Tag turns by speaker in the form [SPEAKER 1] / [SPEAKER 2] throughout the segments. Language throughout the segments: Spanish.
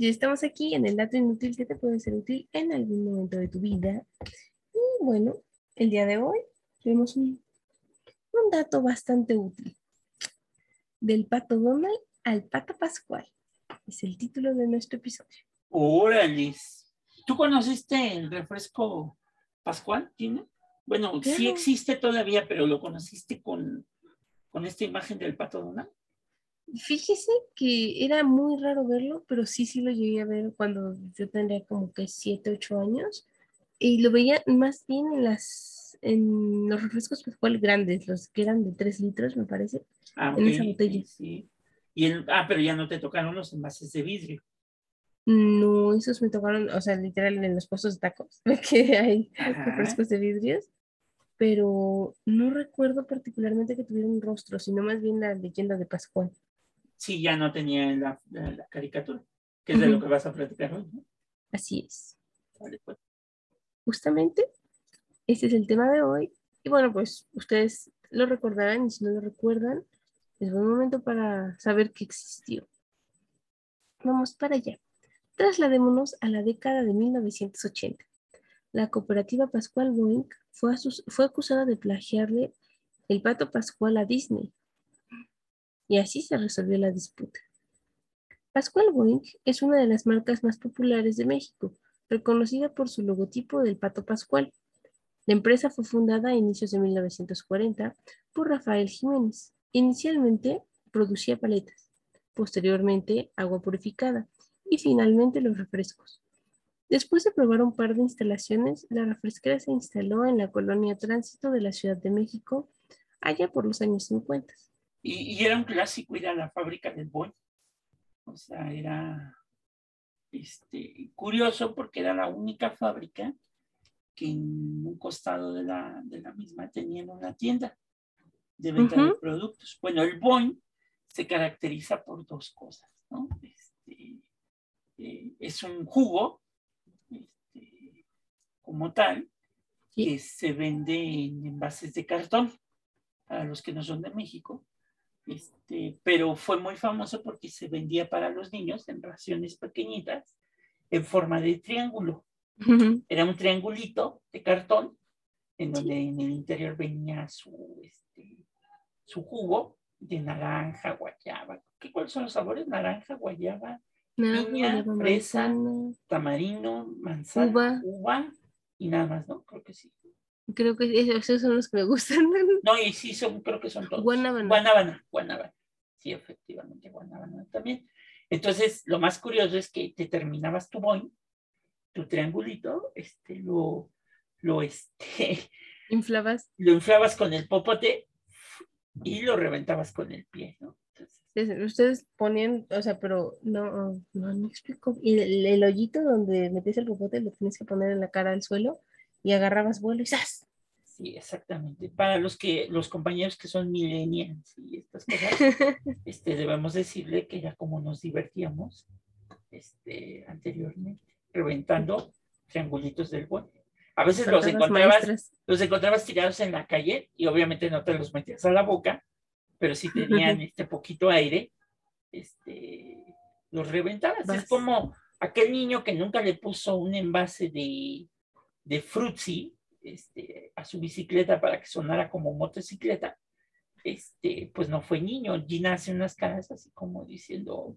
[SPEAKER 1] Ya estamos aquí en el dato inútil que te puede ser útil en algún momento de tu vida. Y bueno, el día de hoy tenemos un, un dato bastante útil. Del pato Donald al pato Pascual. Es el título de nuestro episodio.
[SPEAKER 2] Órale. ¿Tú conociste el refresco Pascual, Tina? Bueno, sí existe todavía, pero lo conociste con, con esta imagen del pato Donald.
[SPEAKER 1] Fíjese que era muy raro verlo, pero sí, sí lo llegué a ver cuando yo tendría como que 7, 8 años. Y lo veía más bien en las en los refrescos Pascual grandes, los que eran de 3 litros, me parece.
[SPEAKER 2] Ah,
[SPEAKER 1] En esa botella.
[SPEAKER 2] Sí. Y el, ah, pero ya no te tocaron los envases de vidrio.
[SPEAKER 1] No, esos me tocaron, o sea, literal en los puestos de tacos, que hay
[SPEAKER 2] Ajá.
[SPEAKER 1] refrescos de vidrios, pero no recuerdo particularmente que tuvieran un rostro, sino más bien la leyenda de Pascual.
[SPEAKER 2] Sí, ya no tenía la, la- la caricatura, que es de lo que vas a platicar hoy. ¿no?
[SPEAKER 1] Así es.
[SPEAKER 2] Vale, pues.
[SPEAKER 1] Justamente, este es el tema de hoy. Y bueno, pues ustedes lo recordarán y si no lo recuerdan, es buen momento para saber que existió. Vamos para allá. Trasladémonos a la década de 1980. La cooperativa Pascual Boeing fue, fue acusada de plagiarle el pato Pascual a Disney. Y así se resolvió la disputa. Pascual Boeing es una de las marcas más populares de México, reconocida por su logotipo del pato Pascual. La empresa fue fundada a inicios de 1940 por Rafael Jiménez. Inicialmente producía paletas, posteriormente agua purificada y finalmente los refrescos. Después de probar un par de instalaciones, la refresquera se instaló en la colonia Tránsito de la Ciudad de México allá por los años 50.
[SPEAKER 2] Y, y era un clásico ir a la fábrica del Boeing. O sea, era este, curioso porque era la única fábrica que en un costado de la, de la misma tenían una tienda de venta de productos. Bueno, el Boeing se caracteriza por dos cosas, ¿no? Este, eh, es un jugo este, como tal
[SPEAKER 1] Sí.
[SPEAKER 2] que se vende en envases de cartón para los que no son de México. Este, pero fue muy famoso porque se vendía para los niños en raciones pequeñitas en forma de triángulo. Era un triangulito de cartón en donde en el interior venía su, este, su jugo de naranja, guayaba. ¿Qué, ¿Cuáles son los sabores? Naranja, guayaba, Piña, fresa.
[SPEAKER 1] manzana.
[SPEAKER 2] tamarino, manzana,
[SPEAKER 1] Uva.
[SPEAKER 2] uva y nada más, ¿no? Creo que sí.
[SPEAKER 1] Creo que esos son los que me gustan.
[SPEAKER 2] No, y sí, son, creo que son todos.
[SPEAKER 1] Guanábana.
[SPEAKER 2] Guanábana, guanábana. Sí, efectivamente, guanábana también. Entonces, lo más curioso es que te terminabas tu boing, tu triangulito, este, lo, lo, este,
[SPEAKER 1] Inflabas.
[SPEAKER 2] lo inflabas con el popote y lo reventabas con el pie, ¿no? Entonces,
[SPEAKER 1] Ustedes ponían, o sea, pero no, no, no explico. Y el, el hoyito donde metías el popote lo tienes que poner en la cara al suelo y agarrabas vuelo y ¡zas!
[SPEAKER 2] sí, exactamente. Para los que, los compañeros que son millennials y estas cosas, este, debemos decirle que ya como nos divertíamos este, anteriormente, reventando triangulitos del buen. A veces los encontrabas,
[SPEAKER 1] maestras.
[SPEAKER 2] los encontrabas tirados en la calle y obviamente no te los metías a la boca, pero si tenían este poquito aire, este, los reventabas.
[SPEAKER 1] Vas.
[SPEAKER 2] Es como aquel niño que nunca le puso un envase de, de frutzi este, a su bicicleta para que sonara como motocicleta, este, pues no fue niño. Gina hace unas caras así como diciendo,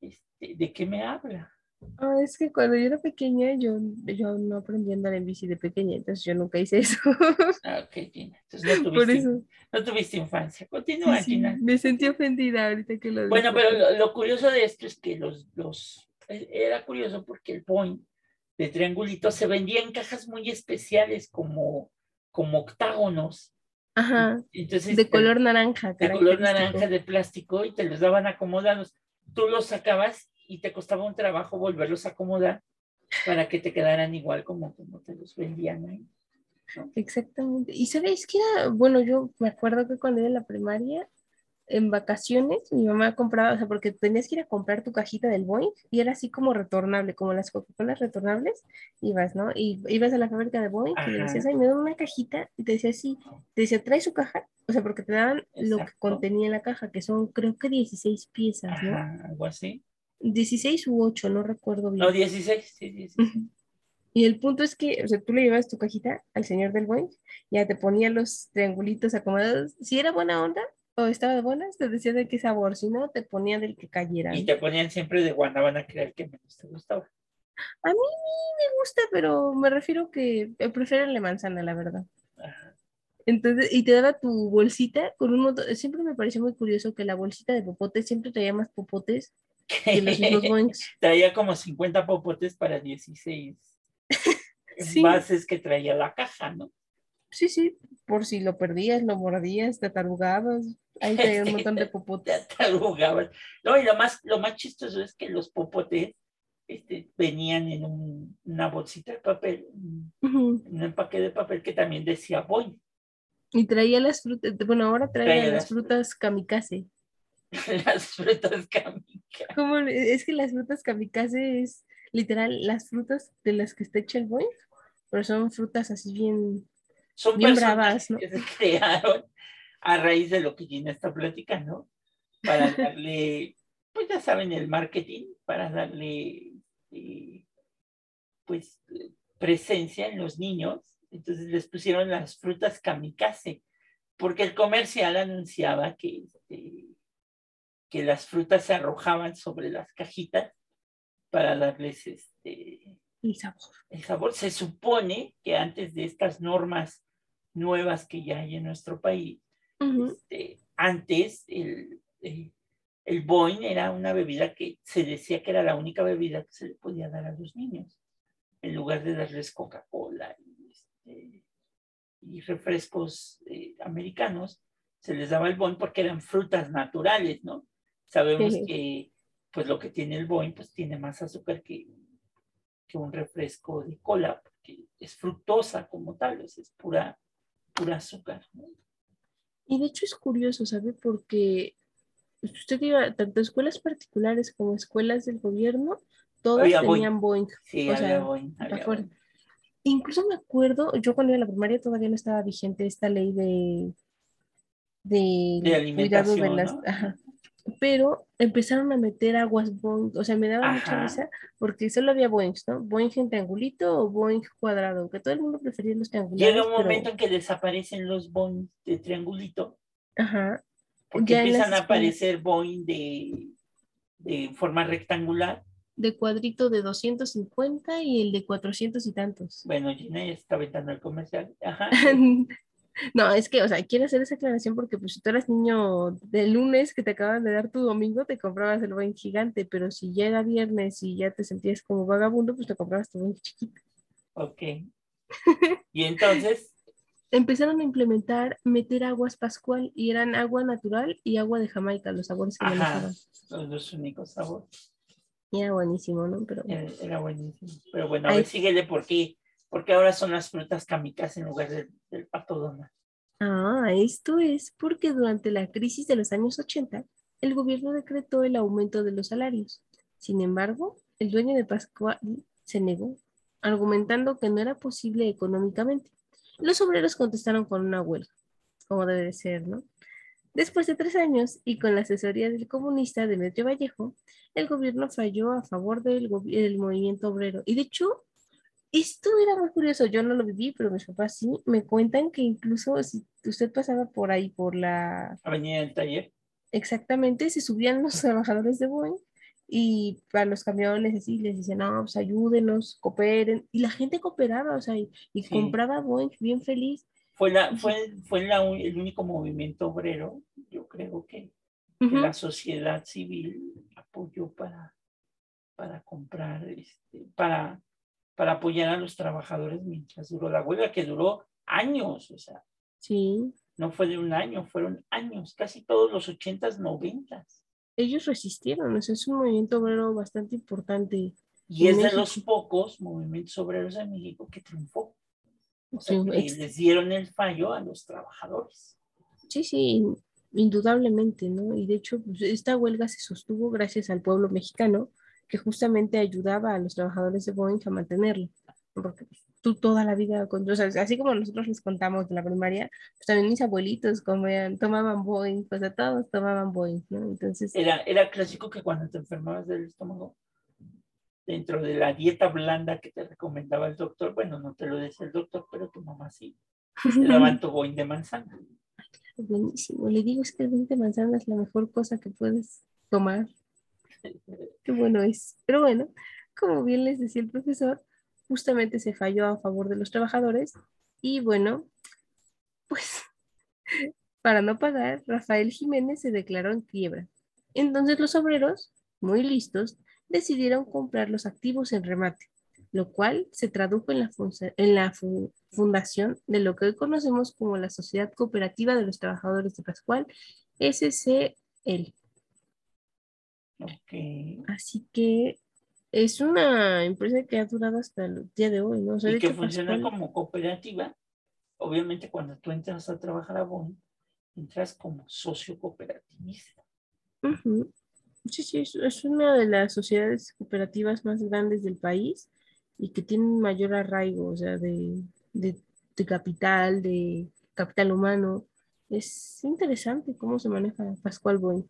[SPEAKER 2] este, ¿de qué me habla?
[SPEAKER 1] Ah, es que cuando yo era pequeña, yo, yo no aprendí a andar en bici de pequeña, entonces yo nunca hice eso.
[SPEAKER 2] Ah, ok, Gina. Entonces no
[SPEAKER 1] Por
[SPEAKER 2] tuviste,
[SPEAKER 1] eso.
[SPEAKER 2] no tuviste infancia. Continúa,
[SPEAKER 1] Sí,
[SPEAKER 2] Gina.
[SPEAKER 1] me sentí ofendida ahorita que lo
[SPEAKER 2] Bueno, pero lo, lo curioso de esto es que los, los, e- era curioso porque el Boeing de triangulito se vendía en cajas muy especiales como, como octágonos.
[SPEAKER 1] Ajá,
[SPEAKER 2] Entonces,
[SPEAKER 1] de color naranja.
[SPEAKER 2] de color naranja de plástico y te los daban acomodados. Tú los sacabas y te costaba un trabajo volverlos a acomodar para que te quedaran igual como, como te los vendían ahí.
[SPEAKER 1] Exactamente. Y sabéis que era, bueno, yo me acuerdo que cuando era en la primaria, en vacaciones, mi mamá compraba, o sea, porque tenías que ir a comprar tu cajita del Boeing y era así como retornable, como las Coca-Colas retornables, ibas, ¿no? Y ibas a la fábrica de Boeing y le
[SPEAKER 2] Ajá.
[SPEAKER 1] decías, ay, me dan una cajita, y te decía, sí, te decía, trae su caja, o sea, porque te daban lo que
[SPEAKER 2] Exacto.
[SPEAKER 1] contenía la caja, que son creo que 16 piezas, ¿no?
[SPEAKER 2] Ajá, algo así.
[SPEAKER 1] 16 u 8, no recuerdo bien.
[SPEAKER 2] No, 16, sí, 16.
[SPEAKER 1] Y el punto es que, o sea, tú le llevas tu cajita al señor del Boeing, ya te ponía los triangulitos acomodados. Si era buena onda o estaba de buenas, te decía de qué sabor, si no, te ponía del que cayera.
[SPEAKER 2] Y te ponían siempre de guanábana, que era el que menos te gustaba.
[SPEAKER 1] A mí me gusta, pero me refiero que eh, prefiero la manzana, la verdad.
[SPEAKER 2] Ajá.
[SPEAKER 1] Entonces, y te daba tu bolsita con un montón. Siempre me pareció muy curioso que la bolsita de popotes siempre traía más popotes que los mismos.
[SPEAKER 2] Traía como 50 popotes para 16
[SPEAKER 1] Sí.
[SPEAKER 2] bases que traía la caja, ¿no?
[SPEAKER 1] Sí, sí, por si lo perdías, lo mordías, te tarugabas. Ahí traía un montón de
[SPEAKER 2] Te
[SPEAKER 1] popotes.
[SPEAKER 2] atarugabas. No, y lo más, lo más chistoso es que los popotes este, venían en un- una bolsita de papel, un
[SPEAKER 1] Ujú.
[SPEAKER 2] un empaque de papel que también decía Boy.
[SPEAKER 1] Y traía las frutas, bueno, ahora trae
[SPEAKER 2] Traía
[SPEAKER 1] las
[SPEAKER 2] las
[SPEAKER 1] frutas kamikaze.
[SPEAKER 2] Las frutas kamika.
[SPEAKER 1] ¿Cómo Es que las frutas kamikaze es literal las frutas de las que está hecho el Boeing, pero son frutas así bien.
[SPEAKER 2] Son
[SPEAKER 1] Bien bravas, ¿no?
[SPEAKER 2] que se crearon a raíz de lo que Gina está platicando para darle, pues ya saben, el marketing, para darle eh, pues presencia en los niños. Entonces les pusieron las frutas kamikaze, porque el comercial anunciaba que, este, que las frutas se arrojaban sobre las cajitas para darles este,
[SPEAKER 1] El sabor.
[SPEAKER 2] el sabor. Se supone que antes de estas normas nuevas que ya hay en nuestro país, este, antes el, el, el era una bebida que se decía que era la única bebida que se le podía dar a los niños, en lugar de darles Coca-Cola y, este, y refrescos eh, americanos, se les daba el Boing porque eran frutas naturales, ¿no? Sabemos
[SPEAKER 1] Sí.
[SPEAKER 2] que pues lo que tiene el Boing pues tiene más azúcar que, que un refresco de cola, porque es fructosa como tal, o sea, es pura, pura azúcar, ¿no?
[SPEAKER 1] Y de hecho es curioso, ¿sabe? Porque usted iba tanto escuelas particulares como escuelas del gobierno, todas
[SPEAKER 2] Había
[SPEAKER 1] tenían Boeing.
[SPEAKER 2] Sí,
[SPEAKER 1] O
[SPEAKER 2] había
[SPEAKER 1] sea.
[SPEAKER 2] Boing.
[SPEAKER 1] Incluso me acuerdo, yo cuando iba a la primaria todavía no estaba vigente esta ley de, de,
[SPEAKER 2] De
[SPEAKER 1] cuidado de
[SPEAKER 2] alimentación,
[SPEAKER 1] las...
[SPEAKER 2] ¿no?
[SPEAKER 1] Ajá. Pero empezaron a meter aguas Boeing, o sea, me daba mucha risa porque solo había Boeings, ¿no? Boeing en triangulito o Boeing cuadrado, que todo el mundo prefería los triangulares.
[SPEAKER 2] Llega un
[SPEAKER 1] pero-
[SPEAKER 2] momento en que desaparecen los Boeing de triangulito,
[SPEAKER 1] Ajá,
[SPEAKER 2] porque
[SPEAKER 1] Ya
[SPEAKER 2] empiezan a aparecer Boeing de, de forma rectangular.
[SPEAKER 1] de cuadrito de 250 y el de 400 y tantos.
[SPEAKER 2] Bueno, Gina ya está aventando el comercial. Ajá.
[SPEAKER 1] No, es que, o sea, quiero hacer esa aclaración porque pues si tú eras niño de lunes que te acaban de dar tu domingo, te comprabas el buen gigante, pero si ya era viernes y ya te sentías como vagabundo, pues te comprabas tu buen chiquito.
[SPEAKER 2] Ok. Y entonces,
[SPEAKER 1] Empezaron a implementar meter aguas pascual y eran agua natural y agua de Jamaica, los sabores que
[SPEAKER 2] Ajá.
[SPEAKER 1] manejaban.
[SPEAKER 2] los únicos sabores.
[SPEAKER 1] Era buenísimo, ¿no? Pero
[SPEAKER 2] Era, era buenísimo. Pero bueno, a ver, síguele por qué. Porque ahora son las frutas kamikaze en lugar del, del pato Donald.
[SPEAKER 1] Ah, esto es porque durante la crisis de los años 80, el gobierno decretó el aumento de los salarios. Sin embargo, el dueño de Pascual se negó, argumentando que no era posible económicamente. Los obreros contestaron con una huelga, como debe de ser, ¿no? Después de tres años y con la asesoría del comunista Demetrio Vallejo, el gobierno falló a favor del, del movimiento obrero. Y de hecho, esto era muy curioso, yo no lo viví, pero mis papás sí, me cuentan que incluso si usted pasaba por ahí, por la,
[SPEAKER 2] Avenida del Taller.
[SPEAKER 1] exactamente, se subían los trabajadores de Boeing y a los camiones así les decían, no, pues ayúdenos, cooperen, y la gente cooperaba, o sea, y, y
[SPEAKER 2] Sí.
[SPEAKER 1] compraba Boeing bien feliz.
[SPEAKER 2] Fue, la, fue, fue la el único movimiento obrero, yo creo que, que
[SPEAKER 1] Ujú.
[SPEAKER 2] la sociedad civil apoyó para, para comprar, este, para, para apoyar a los trabajadores mientras duró la huelga, que duró años, o sea,
[SPEAKER 1] Sí,
[SPEAKER 2] no fue de un año, fueron años, casi todos los ochentas, noventas.
[SPEAKER 1] ellos resistieron, o sea, es un movimiento obrero bastante importante.
[SPEAKER 2] Y es de los
[SPEAKER 1] México.
[SPEAKER 2] pocos movimientos obreros en México que triunfó. O sea,
[SPEAKER 1] Sí,
[SPEAKER 2] que les dieron el fallo a los trabajadores.
[SPEAKER 1] Sí, sí, indudablemente, ¿no? Y de hecho, pues, esta huelga se sostuvo gracias al pueblo mexicano, que justamente ayudaba a los trabajadores de Boeing a mantenerlo, porque pues, tú toda la vida, con, o sea, así como nosotros les contamos de la primaria, pues también mis abuelitos comían, tomaban Boeing, pues a todos tomaban Boeing, ¿no? Entonces...
[SPEAKER 2] Era, era clásico que cuando te enfermabas del estómago, dentro de la dieta blanda que te recomendaba el doctor, bueno, no te lo decía el doctor, pero tu mamá sí, te daban tu Boeing de manzana.
[SPEAKER 1] Buenísimo, le digo, es que el Boeing de manzana es la mejor cosa que puedes tomar. Qué bueno es. Pero bueno, como bien les decía el profesor, justamente se falló a favor de los trabajadores y bueno, pues para no pagar, Rafael Jiménez se declaró en quiebra. Entonces los obreros, muy listos, decidieron comprar los activos en remate, lo cual se tradujo en la, fundación de lo que hoy conocemos como la Sociedad Cooperativa de los Trabajadores de Pascual, SCL.
[SPEAKER 2] Okay.
[SPEAKER 1] Así que es una empresa que ha durado hasta el día de hoy, ¿no?
[SPEAKER 2] y que funciona como cooperativa. Obviamente cuando tú entras a trabajar a Bonn, entras como socio cooperativista.
[SPEAKER 1] Sí, sí, es, una de las sociedades cooperativas más grandes del país y que tienen mayor arraigo, o sea, de, de, de capital, de capital humano. Es interesante cómo se maneja Pascual Boeing.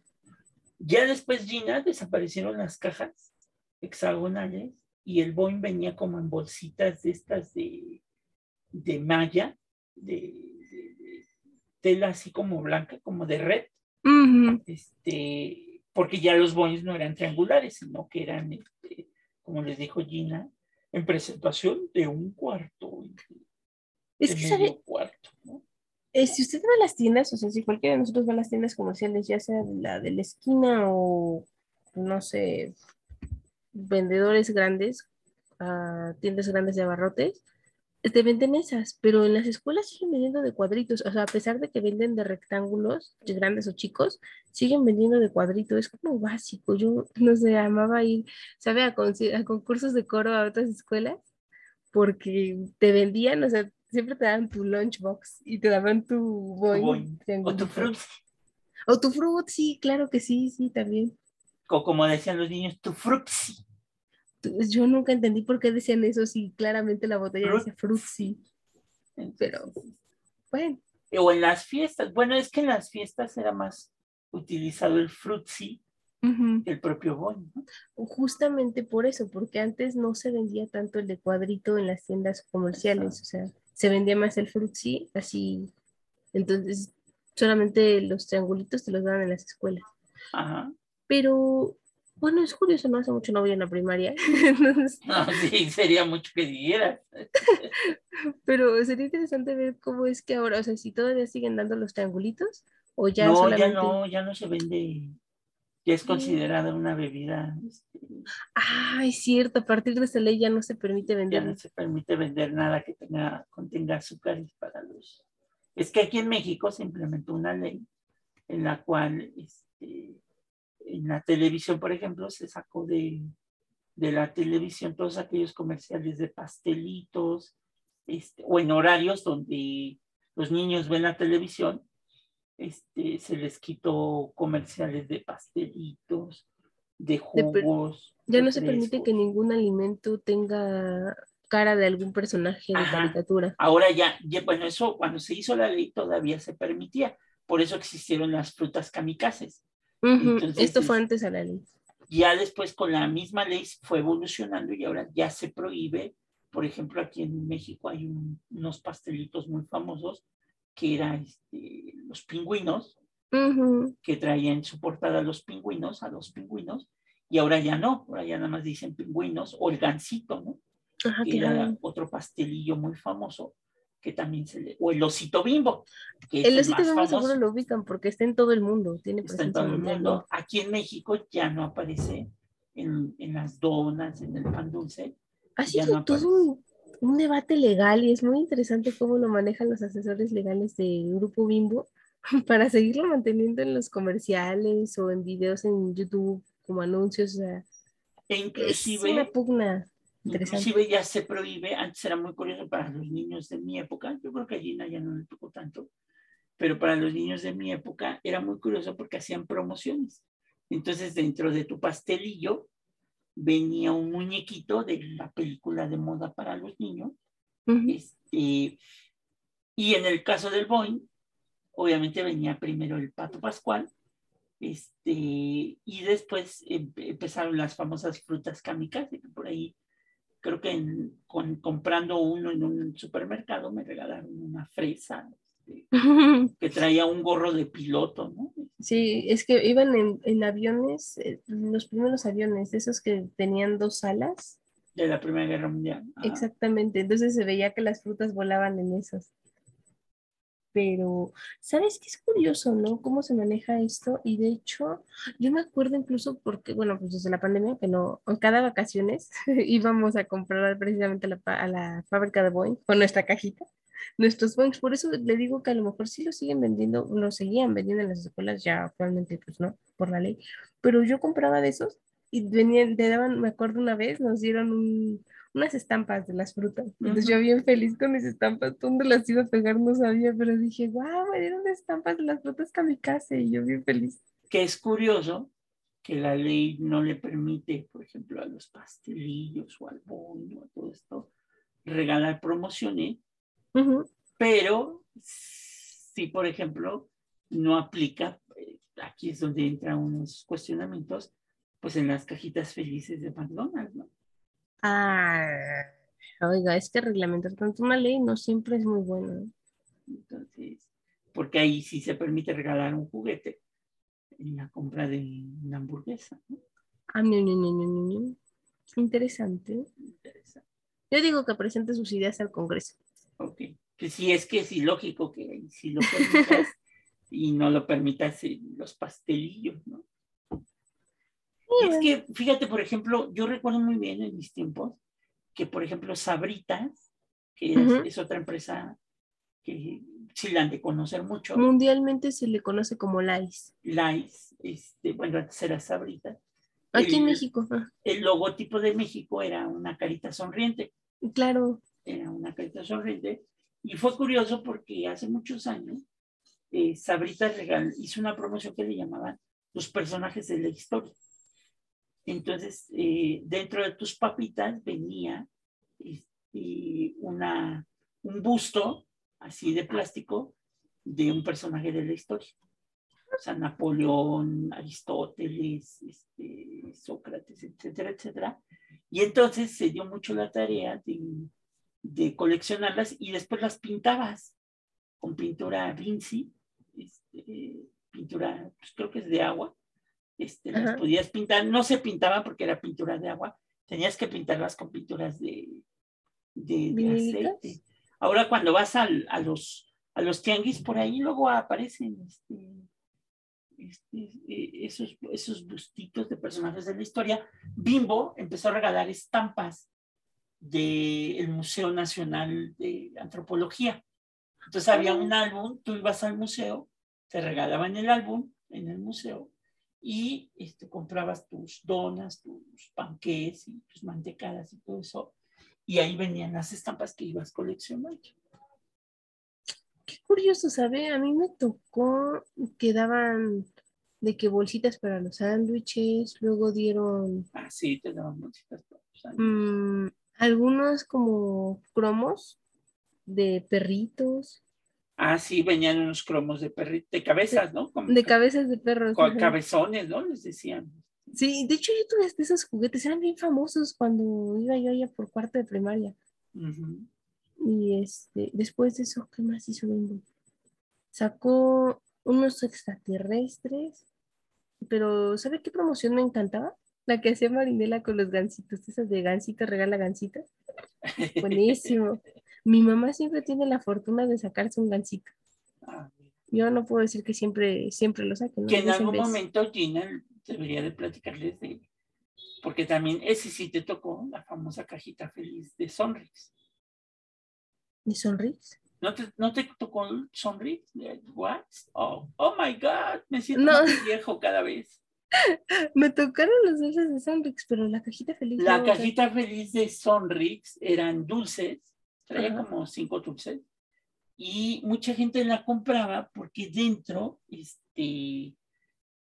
[SPEAKER 2] Ya después, Gina, desaparecieron las cajas hexagonales y el Boeing venía como en bolsitas de estas de, de malla, de, tela así como blanca, como de red. este, porque ya los Boeings no eran triangulares, sino que eran, este, como les dijo Gina, en presentación de un cuarto.
[SPEAKER 1] Es que sabe, cuarto, eh, si usted va a las tiendas, o sea, si cualquiera de nosotros va a las tiendas comerciales, ya sea la de la esquina o, no sé, vendedores grandes, a tiendas grandes de abarrotes, te venden esas, pero en las escuelas siguen vendiendo de cuadritos, o sea, a pesar de que venden de rectángulos, grandes o chicos, siguen vendiendo de cuadritos, es como básico, yo no sé, amaba ir, ¿sabe? A, a concursos de coro a otras escuelas, porque te vendían, o sea, siempre te daban tu lunchbox y te daban tu
[SPEAKER 2] boing. O tu fruit.
[SPEAKER 1] O tu fruit, sí, claro que sí, sí, también
[SPEAKER 2] como decían los niños, tu frutzi.
[SPEAKER 1] Yo nunca entendí por qué decían eso si claramente la botella decía frutzi. Pero, bueno.
[SPEAKER 2] O en las fiestas. Bueno, es que en las fiestas era más utilizado el frutzi que el propio bono.
[SPEAKER 1] Justamente por eso, porque antes no se vendía tanto el de cuadrito en las tiendas comerciales, o sea, se vendía más el frutzi, así. Entonces, solamente los triangulitos te los daban en las escuelas.
[SPEAKER 2] Ajá.
[SPEAKER 1] Pero bueno, es curioso, no hace mucho no voy en la primaria.
[SPEAKER 2] No, sí, sería mucho que diera.
[SPEAKER 1] Pero sería interesante ver cómo es que ahora, o sea, si todavía siguen dando los triangulitos o ya
[SPEAKER 2] no, ya no, ya no se vende, ya es considerada una bebida. Este,
[SPEAKER 1] ah, es cierto, a partir de esa ley ya no se permite vender.
[SPEAKER 2] Ya no se permite vender nada que tenga, contenga azúcares para los... Es que aquí en México se implementó una ley en la cual este, en la televisión, por ejemplo, se sacó de, la televisión todos aquellos comerciales de pastelitos, este, o en horarios donde los niños ven la televisión, este, se les quitó comerciales de pastelitos, de jugos.
[SPEAKER 1] ya no se permite que ningún alimento tenga cara de algún personaje de caricatura.
[SPEAKER 2] Ahora ya, ya, bueno, eso cuando se hizo la ley todavía se permitía, por eso existieron las frutas kamikazes,
[SPEAKER 1] esto fue antes a la ley.
[SPEAKER 2] Ya después con la misma ley fue evolucionando y ahora ya se prohíbe. Por ejemplo, aquí en México hay unos pastelitos muy famosos que eran este, los pingüinos, que traían su portada los pingüinos, a los pingüinos, y ahora ya no, ahora ya nada más dicen pingüinos o el gansito, ¿no? que era otro pastelillo muy famoso que también se le, o el osito bimbo.
[SPEAKER 1] Que el osito bimbo seguro lo ubican porque está en todo el mundo, tiene
[SPEAKER 2] está en todo el mundo. Aquí en México ya no aparece en, en las donas, en el pan dulce.
[SPEAKER 1] Sido todo un, debate legal y es muy interesante cómo lo manejan los asesores legales del grupo Bimbo para seguirlo manteniendo en los comerciales o en videos en YouTube como anuncios. O sea,
[SPEAKER 2] e inclusive,
[SPEAKER 1] es una pugna.
[SPEAKER 2] Inclusive ya se prohíbe, antes era muy curioso para los niños de mi época, yo creo que a Gina ya no le tocó tanto, pero para los niños de mi época era muy curioso porque hacían promociones. Entonces dentro de tu pastelillo venía un muñequito de la película de moda para los niños este, y en el caso del Boeing, obviamente venía primero el pato pascual, este, y después empezaron las famosas frutas kamikaze, que por ahí creo que con, comprando uno en un supermercado me regalaron una fresa este, que traía un gorro de piloto, ¿no?
[SPEAKER 1] Sí, es que iban en, en aviones, eh, los primeros aviones, esos que tenían dos alas.
[SPEAKER 2] De la Primera Guerra Mundial.
[SPEAKER 1] Exactamente, entonces se veía que las frutas volaban en esos pero ¿sabes qué es curioso, no? Cómo se maneja esto y de hecho yo me acuerdo incluso porque, bueno, pues desde la pandemia que no, en cada vacaciones íbamos a comprar precisamente a la, fábrica de Boeing con nuestra cajita, nuestros Boeing, por eso le digo que a lo mejor sí lo siguen vendiendo, lo seguían vendiendo en las escuelas, ya actualmente pues no, por la ley, pero yo compraba de esos y venían, te daban, me acuerdo una vez, nos dieron un, unas estampas de las frutas. Entonces yo bien feliz con mis estampas, ¿dónde las iba a pegar? No sabía, pero dije, wow, me dieron estampas de las frutas kamikaze y yo bien feliz.
[SPEAKER 2] Que es curioso que la ley no le permite, por ejemplo, a los pastelillos o al bono, a todo esto, regalar promociones, pero si, por ejemplo, no aplica, eh, aquí es donde entran unos cuestionamientos, pues en las cajitas felices de McDonald's, ¿no?
[SPEAKER 1] Ah, oiga, es que reglamentar tanto una ley no siempre es muy bueno.
[SPEAKER 2] Entonces, porque ahí sí se permite regalar un juguete en la compra de una hamburguesa. ¿no?
[SPEAKER 1] Ah, no, no, no, no, no. Interesante. Interesante. Yo digo que presente sus ideas al Congreso.
[SPEAKER 2] Ok. Que sí, es que es ilógico que si lo permitas y no lo permitas los pastelillos, ¿no? es que, fíjate, por ejemplo, yo recuerdo muy bien en mis tiempos que, por ejemplo, Sabritas, que es, otra empresa que sí la han de conocer mucho.
[SPEAKER 1] Mundialmente se le conoce como Lais.
[SPEAKER 2] Lais, este, bueno, antes era Sabritas.
[SPEAKER 1] Aquí en México.
[SPEAKER 2] El logotipo de México era una carita sonriente.
[SPEAKER 1] Claro.
[SPEAKER 2] Era una sonriente. Y fue curioso porque hace muchos años eh, Sabritas hizo una promoción que le llamaban los personajes de la historia. Entonces, eh, dentro de tus papitas venía este, una, un busto así de plástico de un personaje de la historia. O sea, Napoleón, Aristóteles, este, Sócrates, etcétera, etcétera. Y entonces se dio mucho la tarea de, de coleccionarlas y después las pintabas con pintura Vinci, este, pintura, pues creo que es de agua, este, las podías pintar, no se pintaban porque era pintura de agua, tenías que pintarlas con pinturas de, de, aceite. Ahora cuando vas a, los, a los tianguis por ahí, luego aparecen este, este, esos, esos bustitos de personajes de la historia. Bimbo empezó a regalar estampas del Museo Nacional de Antropología. Entonces había un álbum, tú ibas al museo, te regalaban el álbum en el museo y este, comprabas tus donas, tus panqués y tus mantecadas y todo eso. Y ahí venían las estampas que ibas coleccionando.
[SPEAKER 1] Qué curioso, ¿sabe? A mí me tocó que daban de que bolsitas para los sándwiches, luego dieron...
[SPEAKER 2] Ah, sí, te daban bolsitas para los
[SPEAKER 1] sándwiches. Mm, algunos como cromos de perritos.
[SPEAKER 2] Ah, sí, venían unos cromos de perrito, de cabezas, ¿no?
[SPEAKER 1] de cabezas de perros.
[SPEAKER 2] Con cabezones, ¿no? Les decían.
[SPEAKER 1] Sí, de hecho yo tuve esos juguetes, eran bien famosos cuando iba yo allá por cuarto de primaria. Y este, después de eso, ¿qué más hizo Bimbo? Sacó unos extraterrestres, pero ¿sabe qué promoción me encantaba? La que hacía Marinela con los gansitos, esas de gansito regala gansitas. Buenísimo. Mi mamá siempre tiene la fortuna de sacarse un gancito. Ah, Yo no puedo decir que siempre, siempre lo saque.
[SPEAKER 2] Que en algún momento Gina debería de platicarles de... Porque también ese sí te tocó, la famosa cajita feliz de Sonrix.
[SPEAKER 1] ¿De Sonrix?
[SPEAKER 2] ¿No te, ¿No te tocó Sonrix? ¿What? Oh, oh my God, me siento más viejo cada vez.
[SPEAKER 1] Me tocaron los dulces de Sonrix, pero la cajita feliz.
[SPEAKER 2] La cajita feliz de Sonrix eran dulces traía como cinco dulces y mucha gente la compraba porque dentro este,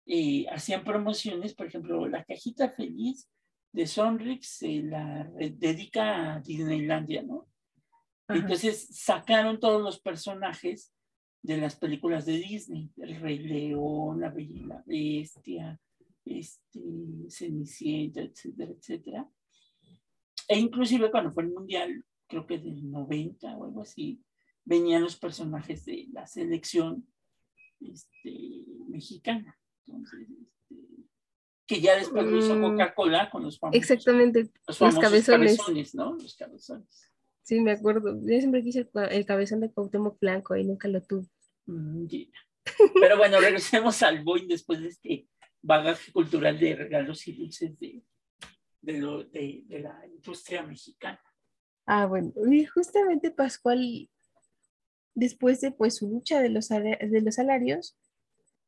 [SPEAKER 2] eh, hacían promociones, por ejemplo, la cajita feliz de Sonrix se la dedica a Disneylandia, ¿no?
[SPEAKER 1] Ajá.
[SPEAKER 2] Entonces sacaron todos los personajes de las películas de Disney, El Rey León, La Bella y la Bestia, este, Cenicienta, etcétera, etcétera. E inclusive cuando fue el Mundial, creo que del 90 o algo así, venían los personajes de la selección este, mexicana. Entonces, este, que ya después lo hizo
[SPEAKER 1] Mm.
[SPEAKER 2] Coca-Cola con los famosos,
[SPEAKER 1] Exactamente,
[SPEAKER 2] los
[SPEAKER 1] los
[SPEAKER 2] famosos
[SPEAKER 1] cabezones.
[SPEAKER 2] cabezones, ¿no? Los cabezones.
[SPEAKER 1] Sí, me acuerdo. Yo siempre quise el cabezón de Cuauhtémoc Blanco y nunca lo tuve.
[SPEAKER 2] Mm, yeah. Pero bueno, regresemos al Boeing después de este bagaje cultural de regalos y dulces de, de, la industria mexicana.
[SPEAKER 1] Ah, bueno, y justamente Pascual, después de pues su lucha de los, de los salarios,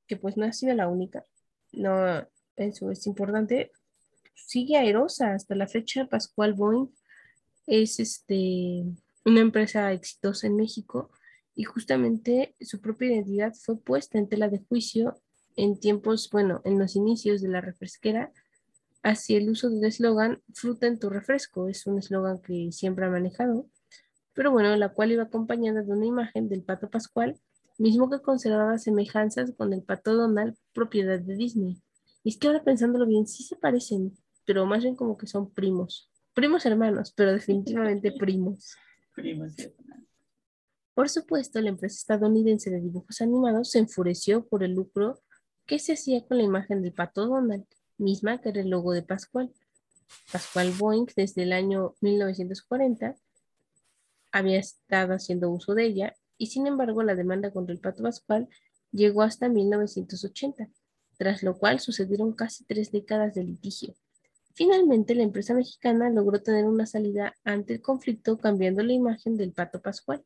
[SPEAKER 1] que pues no ha sido la única, no, eso es importante, sigue airosa hasta la fecha. Pascual Boeing es este, una empresa exitosa en México y justamente su propia identidad fue puesta en tela de juicio en tiempos, bueno, en los inicios de la refresquera hacia el uso del eslogan Fruta en tu refresco. Es un eslogan que siempre ha manejado, pero bueno, la cual iba acompañada de una imagen del pato Pascual, mismo que conservaba semejanzas con el pato Donald, propiedad de Disney. Y es que ahora pensándolo bien, sí se parecen, pero más bien como que son primos. Primos hermanos, pero definitivamente primos.
[SPEAKER 2] Primos de-
[SPEAKER 1] Por supuesto, la empresa estadounidense de dibujos animados se enfureció por el lucro que se hacía con la imagen del pato Donald, misma que era el logo de Pascual. Pascual Boeing desde el año 1940 había estado haciendo uso de ella y sin embargo la demanda contra el pato Pascual llegó hasta 1980, tras lo cual sucedieron casi tres décadas de litigio. Finalmente, la empresa mexicana logró tener una salida ante el conflicto cambiando la imagen del pato Pascual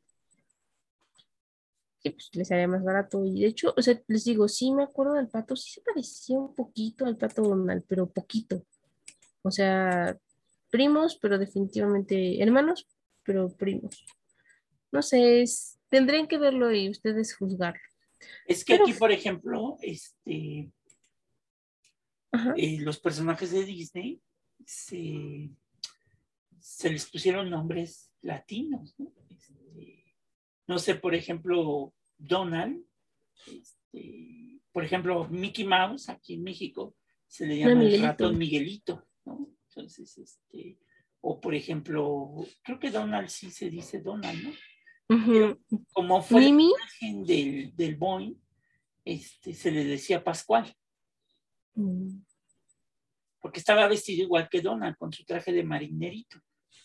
[SPEAKER 1] que pues les haría más barato. Y de hecho, o sea, les digo, sí me acuerdo del pato, sí se parecía un poquito al pato Donald, pero poquito. O sea, primos, pero definitivamente hermanos, pero primos. No sé, es- tendrían que verlo y ustedes juzgar.
[SPEAKER 2] Es que
[SPEAKER 1] Pero-
[SPEAKER 2] aquí, por ejemplo, este, eh, los personajes de Disney se, se les pusieron nombres latinos, ¿no? Este, no sé, por ejemplo, Donald, este, por ejemplo, Mickey Mouse, aquí en México, se le llama el ratón Miguelito, ¿no? Entonces, este, o por ejemplo, creo que Donald sí se dice Donald, ¿no? Como fue la imagen del, del Boeing, este, se le decía Pascual,
[SPEAKER 1] Mm,
[SPEAKER 2] porque estaba vestido igual que Donald, con su traje de marinerito,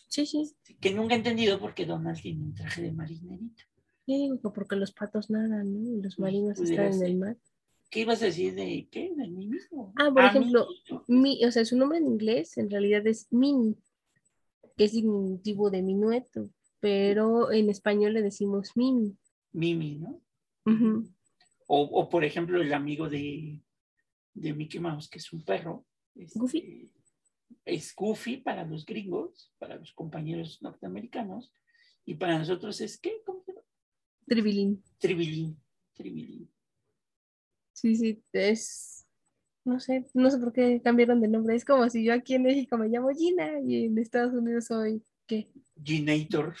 [SPEAKER 1] Sí, sí.
[SPEAKER 2] que nunca he entendido por qué Donald tiene un traje de marinerito.
[SPEAKER 1] Que porque los patos nadan, ¿no? Y los marinos están en el
[SPEAKER 2] ser.
[SPEAKER 1] mar.
[SPEAKER 2] ¿Qué ibas a decir de qué? ¿De mí mismo?
[SPEAKER 1] Ah, por ejemplo,
[SPEAKER 2] Mimi.
[SPEAKER 1] Mi, o sea, su nombre en inglés en realidad es Mini, que es diminutivo de minueto, pero en español le decimos Mimi.
[SPEAKER 2] Mimi, ¿no?
[SPEAKER 1] Ujú.
[SPEAKER 2] O, o, por ejemplo, el amigo de, de Mickey Mouse, que es un perro. este,
[SPEAKER 1] Goofy.
[SPEAKER 2] Es Goofy para los gringos, para los compañeros norteamericanos, y para nosotros es ¿qué? ¿Cómo se llama?
[SPEAKER 1] Tribilín.
[SPEAKER 2] Tribilín. Tribilín.
[SPEAKER 1] Sí, sí, es. No sé, no sé por qué cambiaron de nombre. Es como si yo aquí en México me llamo Gina y en Estados Unidos soy. ¿Qué?
[SPEAKER 2] Ginator.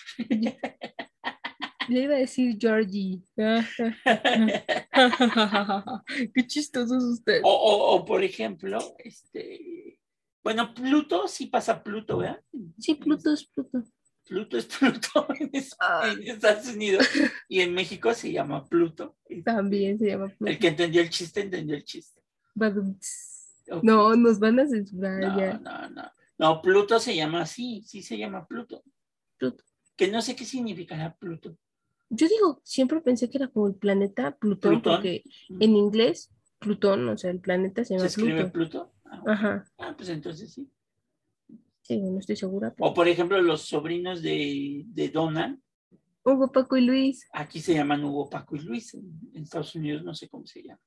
[SPEAKER 1] Le iba a decir Georgie. Qué chistoso es usted.
[SPEAKER 2] O, o- o, por ejemplo, este, bueno, Pluto sí pasa Pluto, ¿verdad?
[SPEAKER 1] Sí, Pluto es Pluto.
[SPEAKER 2] Pluto es Pluto en,
[SPEAKER 1] Ah.
[SPEAKER 2] en Estados Unidos y en México se llama Pluto.
[SPEAKER 1] También se llama
[SPEAKER 2] El
[SPEAKER 1] Pluto.
[SPEAKER 2] que entendió el chiste, entendió el chiste.
[SPEAKER 1] No, nos van a censurar
[SPEAKER 2] no,
[SPEAKER 1] ya.
[SPEAKER 2] no, no. No, Pluto se llama así, sí se llama Pluto.
[SPEAKER 1] Pluto.
[SPEAKER 2] Que no sé qué significará Pluto.
[SPEAKER 1] Yo digo, siempre pensé que era como el planeta Plutón,
[SPEAKER 2] Plutón.
[SPEAKER 1] porque en inglés, Plutón, o sea, el planeta se
[SPEAKER 2] ¿Se
[SPEAKER 1] llama
[SPEAKER 2] escribe
[SPEAKER 1] Pluto.
[SPEAKER 2] Pluto? Ah,
[SPEAKER 1] Ajá,
[SPEAKER 2] ah, pues entonces sí.
[SPEAKER 1] Sí, no estoy segura. Pero...
[SPEAKER 2] O por ejemplo, los sobrinos de, de Donald,
[SPEAKER 1] Hugo, Paco y Luis,
[SPEAKER 2] aquí se llaman Hugo, Paco y Luis. En, en Estados Unidos no sé cómo se llama.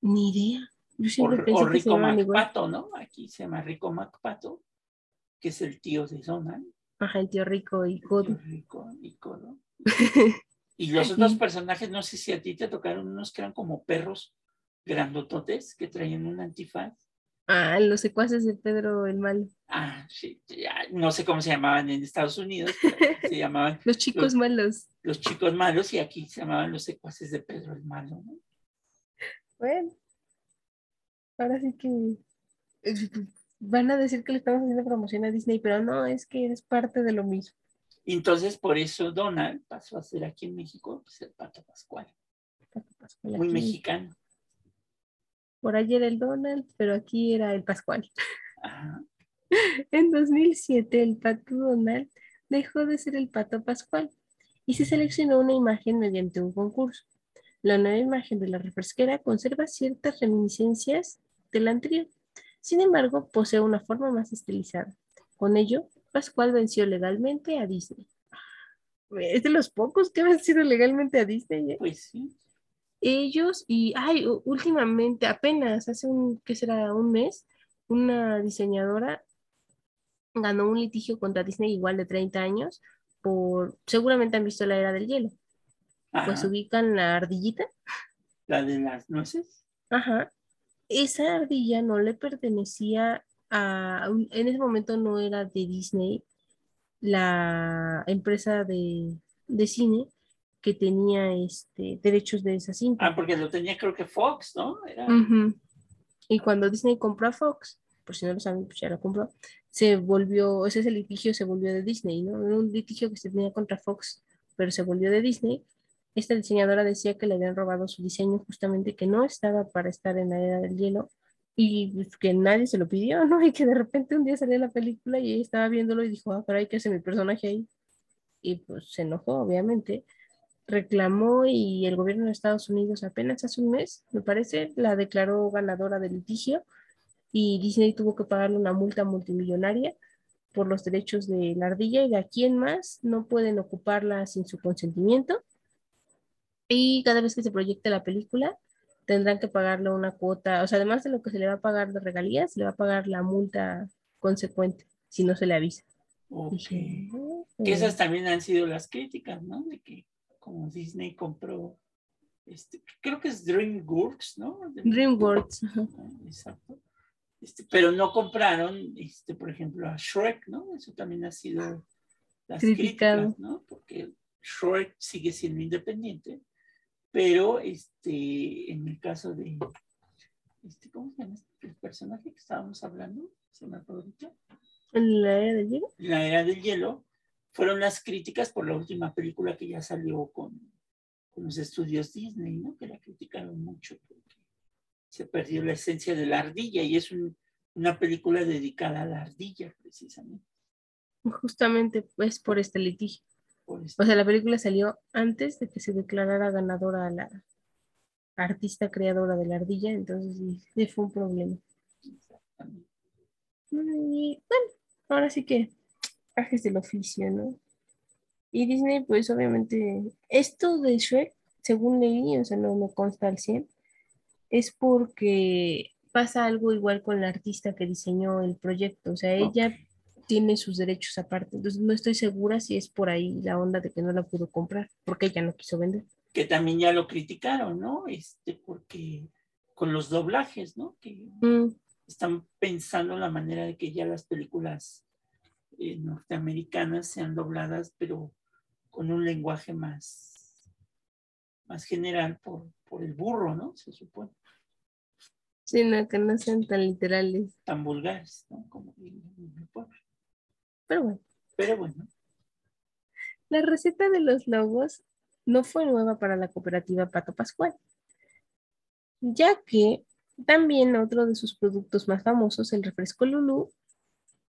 [SPEAKER 1] ni idea. Yo
[SPEAKER 2] O,
[SPEAKER 1] siempre
[SPEAKER 2] o
[SPEAKER 1] pensé se
[SPEAKER 2] Rico. MacPato, ¿no? Aquí se llama Rico MacPato, que es el tío de Donald.
[SPEAKER 1] Ajá, el tío Rico y Codo.
[SPEAKER 2] Rico y Codo. Y los otros personajes, no sé si a ti te tocaron unos que eran como perros grandototes que traían un antifaz.
[SPEAKER 1] Ah, los secuaces de Pedro el Malo.
[SPEAKER 2] Ah, sí, ya, no sé cómo se llamaban en Estados Unidos, pero se llamaban
[SPEAKER 1] Los chicos malos.
[SPEAKER 2] los chicos malos y aquí se llamaban los secuaces de Pedro el Malo, ¿no?
[SPEAKER 1] Bueno, ahora sí que eh, van a decir que le estamos haciendo promoción a Disney, pero no, es que es parte de lo mismo.
[SPEAKER 2] Entonces por eso Donald pasó a ser aquí en México pues, el Pato Pascual, muy
[SPEAKER 1] Aquí,
[SPEAKER 2] mexicano.
[SPEAKER 1] Por ahí era el Donald, pero aquí era el Pascual.
[SPEAKER 2] Ajá.
[SPEAKER 1] En 2007, el pato Donald dejó de ser el pato Pascual y se seleccionó una imagen mediante un concurso. La nueva imagen de la refresquera conserva ciertas reminiscencias de la anterior. Sin embargo, posee una forma más estilizada. Con ello, Pascual venció legalmente a Disney. Es de los pocos que han vencido legalmente a Disney. ¿eh?
[SPEAKER 2] Pues sí.
[SPEAKER 1] Ellos y, ay, últimamente, apenas hace un, ¿qué será? Un mes, una diseñadora ganó un litigio contra Disney igual de 30 años por, seguramente han visto la era del hielo, pues ubican la ardillita,
[SPEAKER 2] La de las nueces.
[SPEAKER 1] ajá, esa ardilla no le pertenecía a, en ese momento no era de Disney, la empresa de, de cine que tenía este, derechos de esa cinta.
[SPEAKER 2] Ah, porque lo tenía creo que Fox, ¿no? Era.
[SPEAKER 1] Y cuando Disney compró a Fox, por si no lo saben, pues ya lo compró, se volvió, ese ese litigio se volvió de Disney, ¿no? Era un litigio que se tenía contra Fox, pero se volvió de Disney. Esta diseñadora decía que le habían robado su diseño justamente que no estaba para estar en la era del hielo y pues, que nadie se lo pidió, ¿no? Y que de repente un día salió la película y ella estaba viéndolo y dijo, ah, pero hay que hacer mi personaje ahí. Y pues se enojó, obviamente reclamó y el gobierno de Estados Unidos apenas hace un mes, me parece, la declaró ganadora del litigio y Disney tuvo que pagarle una multa multimillonaria por los derechos de la ardilla y de aquí en más no pueden ocuparla sin su consentimiento. Y cada vez que se proyecte la película, tendrán que pagarle una cuota, o sea, además de lo que se le va a pagar de regalías, se le va a pagar la multa consecuente si no se le avisa.
[SPEAKER 2] ok.
[SPEAKER 1] Dije, "Ah,
[SPEAKER 2] Que
[SPEAKER 1] eh".
[SPEAKER 2] esas también han sido las críticas, ¿no? De que como Disney compró, este, creo que es DreamWorks, ¿no?
[SPEAKER 1] DreamWorks.
[SPEAKER 2] Ah, Exacto. Este, pero no compraron, este, por ejemplo, a Shrek, ¿no? Eso también ha sido las
[SPEAKER 1] Criticado.
[SPEAKER 2] críticas, ¿no? Porque Shrek sigue siendo independiente, pero este, en el caso de, este, ¿cómo se llama este- el personaje que estábamos hablando? ¿Se me fue ahorita?
[SPEAKER 1] ¿En la era del hielo?
[SPEAKER 2] la era del hielo fueron las críticas por la última película que ya salió con, con los estudios Disney, ¿no? Que la criticaron mucho porque se perdió la esencia de la ardilla y es un- una película dedicada a la ardilla, precisamente.
[SPEAKER 1] Justamente pues por este litigio.
[SPEAKER 2] Por esto.
[SPEAKER 1] O sea, la película salió antes de que se declarara ganadora a la artista creadora de la ardilla, entonces sí fue un problema.
[SPEAKER 2] Exactamente.
[SPEAKER 1] Y bueno, ahora sí que trajes del oficio, ¿no? Y Disney, pues obviamente, esto de Shrek, según leí, o sea, no me consta al 100, es porque pasa algo igual con la artista que diseñó el proyecto, o sea, ella tiene sus derechos aparte, entonces no estoy segura si es por ahí la onda de que no la pudo comprar, porque ella no quiso vender.
[SPEAKER 2] Que también ya lo criticaron, ¿no? Este, porque con los doblajes, ¿no? Que
[SPEAKER 1] Mm,
[SPEAKER 2] están pensando la manera de que ya las películas eh, norteamericanas sean dobladas, pero con un lenguaje más, más general por, por el burro, ¿no? Se supone,
[SPEAKER 1] sí, no, que no sean tan literales,
[SPEAKER 2] tan vulgares, ¿no? Como en mi pueblo.
[SPEAKER 1] pero bueno.
[SPEAKER 2] Pero bueno,
[SPEAKER 1] La receta de los logos no fue nueva para la cooperativa Pato Pascual, ya que también otro de sus productos más famosos, el refresco Lulú,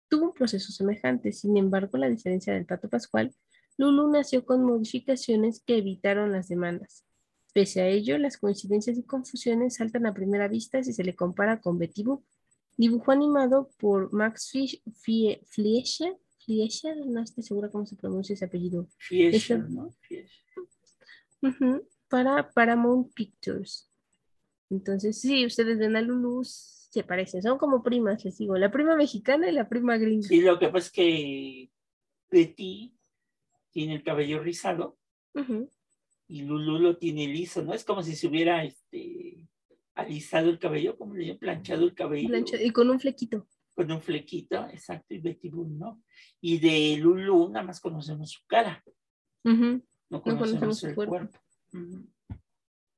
[SPEAKER 1] tuvo un proceso semejante. Sin embargo, la diferencia del Pato Pascual, Lulú nació con modificaciones que evitaron las demandas. Pese a ello, las coincidencias y confusiones saltan a primera vista si se le compara con Betty Boop, dibujo animado por Max Fisch- Fie- Fleischer, Fleischer, no estoy segura cómo se pronuncia ese apellido,
[SPEAKER 2] Fiescher,
[SPEAKER 1] Eso-
[SPEAKER 2] ¿no?
[SPEAKER 1] Para Paramount Pictures. Entonces, sí, ustedes ven a Lulu, se parecen, son como primas, les digo, la prima mexicana y la prima gringa.
[SPEAKER 2] Y lo que pasa es que Betty tiene el cabello rizado y Lulu lo tiene liso, ¿no? Es como si se hubiera este, alisado el cabello, como le planchado el cabello.
[SPEAKER 1] y con un flequito.
[SPEAKER 2] Con un flequito, exacto, y Betty Boop, ¿no? Y de Lulu nada más conocemos su cara. No conocemos, el cuerpo.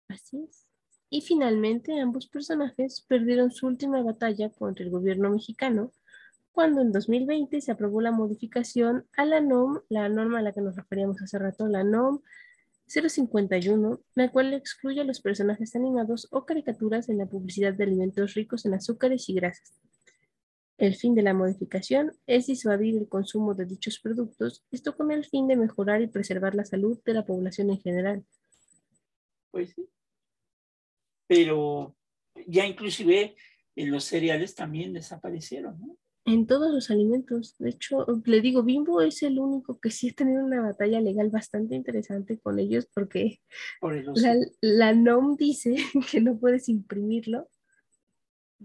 [SPEAKER 1] Así es. Y finalmente ambos personajes perdieron su última batalla contra el gobierno mexicano cuando en 2020 se aprobó la modificación a la NOM, la norma a la que nos referíamos hace rato, la NOM 051, la cual excluye a los personajes animados o caricaturas en la publicidad de alimentos ricos en azúcares y grasas. El fin de la modificación es disuadir el consumo de dichos productos, esto con el fin de mejorar y preservar la salud de la población en general.
[SPEAKER 2] Pues sí. Pero ya inclusive en los cereales también desaparecieron, ¿no?
[SPEAKER 1] en todos los alimentos. De hecho, le digo, Bimbo es el único que sí ha tenido una batalla legal bastante interesante con ellos porque la, la, NOM dice que no puedes imprimirlo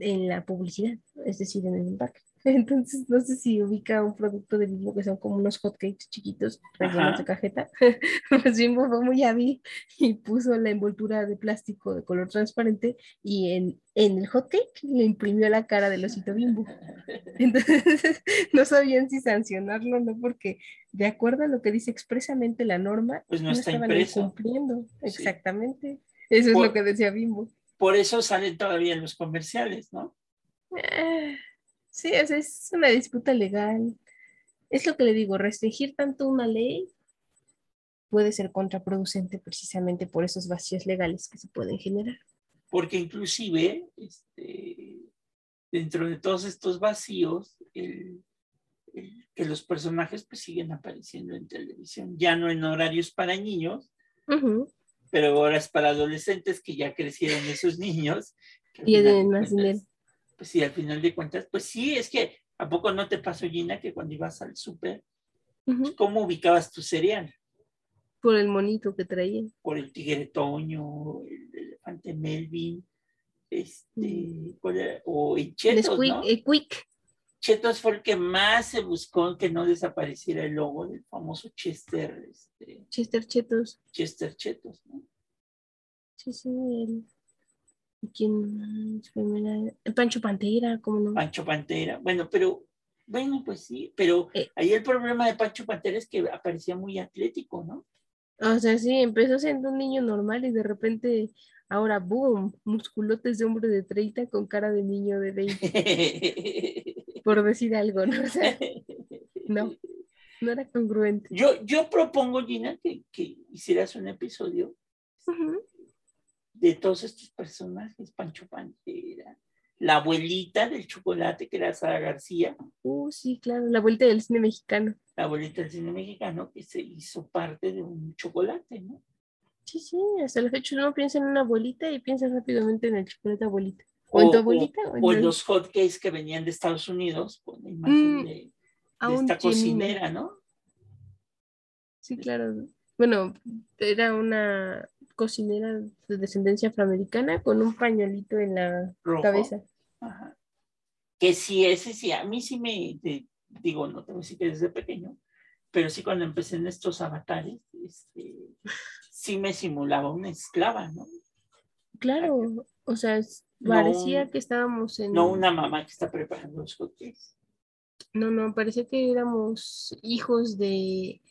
[SPEAKER 1] en la publicidad, es decir, en el empaque. Entonces, no sé si ubica un producto de Bimbo que son como unos hotcakes chiquitos rellenos de cajeta. pues Bimbo fue muy hábil y puso la envoltura de plástico de color transparente y en, en el hotcake le imprimió la cara del osito Bimbo. Entonces, no sabían si sancionarlo o no, porque de acuerdo a lo que dice expresamente la norma,
[SPEAKER 2] pues no, está estaban
[SPEAKER 1] cumpliendo. Exactamente. Eso es lo que decía Bimbo.
[SPEAKER 2] Por eso salen todavía en los comerciales, ¿no?
[SPEAKER 1] Eh, Sí, es una disputa legal. Es lo que le digo, restringir tanto una ley puede ser contraproducente precisamente por esos vacíos legales que se pueden generar.
[SPEAKER 2] Porque inclusive, este, dentro de todos estos vacíos, que los personajes pues siguen apareciendo en televisión, ya no en horarios para niños, pero ahora es para adolescentes que ya crecieron esos niños.
[SPEAKER 1] Más dinero
[SPEAKER 2] pues sí, al final de cuentas, pues sí, es que ¿a poco no te pasó, Gina, que cuando ibas al súper, pues, ¿cómo ubicabas tu cereal?
[SPEAKER 1] Por el monito que traía.
[SPEAKER 2] Por el tigre Toño, el elefante Melvin, este, o el Chetos, ¿no?
[SPEAKER 1] El Quick.
[SPEAKER 2] Chetos fue el que más se buscó que no desapareciera el logo del famoso Chester. Este,
[SPEAKER 1] Chester Chetos.
[SPEAKER 2] Chester Chetos, ¿no?
[SPEAKER 1] Sí, sí, el ¿Quién Pancho Pantera, ¿cómo no?
[SPEAKER 2] Pancho Pantera. Bueno, pero, bueno, pues sí, pero eh. ahí el problema de Pancho Pantera es que aparecía muy atlético, ¿no?
[SPEAKER 1] O sea, sí, empezó siendo un niño normal y de repente, ahora, boom, musculotes de hombre de 30 con cara de niño de 20. por decir algo, ¿no? O sea, no, no era congruente.
[SPEAKER 2] Yo, yo propongo, Gina, que, que hicieras un episodio de todos estos personajes, Pancho Pantera, la abuelita del chocolate, que era Sara García.
[SPEAKER 1] Uh, sí, claro, la abuelita del cine mexicano.
[SPEAKER 2] La abuelita del cine mexicano que se hizo parte de un chocolate, ¿no?
[SPEAKER 1] Sí, sí, hasta los hechos uno piensa en una abuelita y piensa rápidamente en el chocolate abuelita. O, en tu abuelita.
[SPEAKER 2] O, en, los hotcakes que venían de Estados Unidos, con la imagen mm, de, esta cocinera, ¿no?
[SPEAKER 1] Sí, claro. Bueno, era una cocinera de descendencia afroamericana con un pañuelito en la cabeza.
[SPEAKER 2] Que sí, ese sí, a mí sí me, digo, no tengo que que desde pequeño, pero sí cuando empecé en estos avatares, este, sí me simulaba una esclava, ¿no?
[SPEAKER 1] Claro, o sea, parecía que estábamos en...
[SPEAKER 2] No una mamá que está preparando los cookies.
[SPEAKER 1] No, no, parecía que éramos hijos de,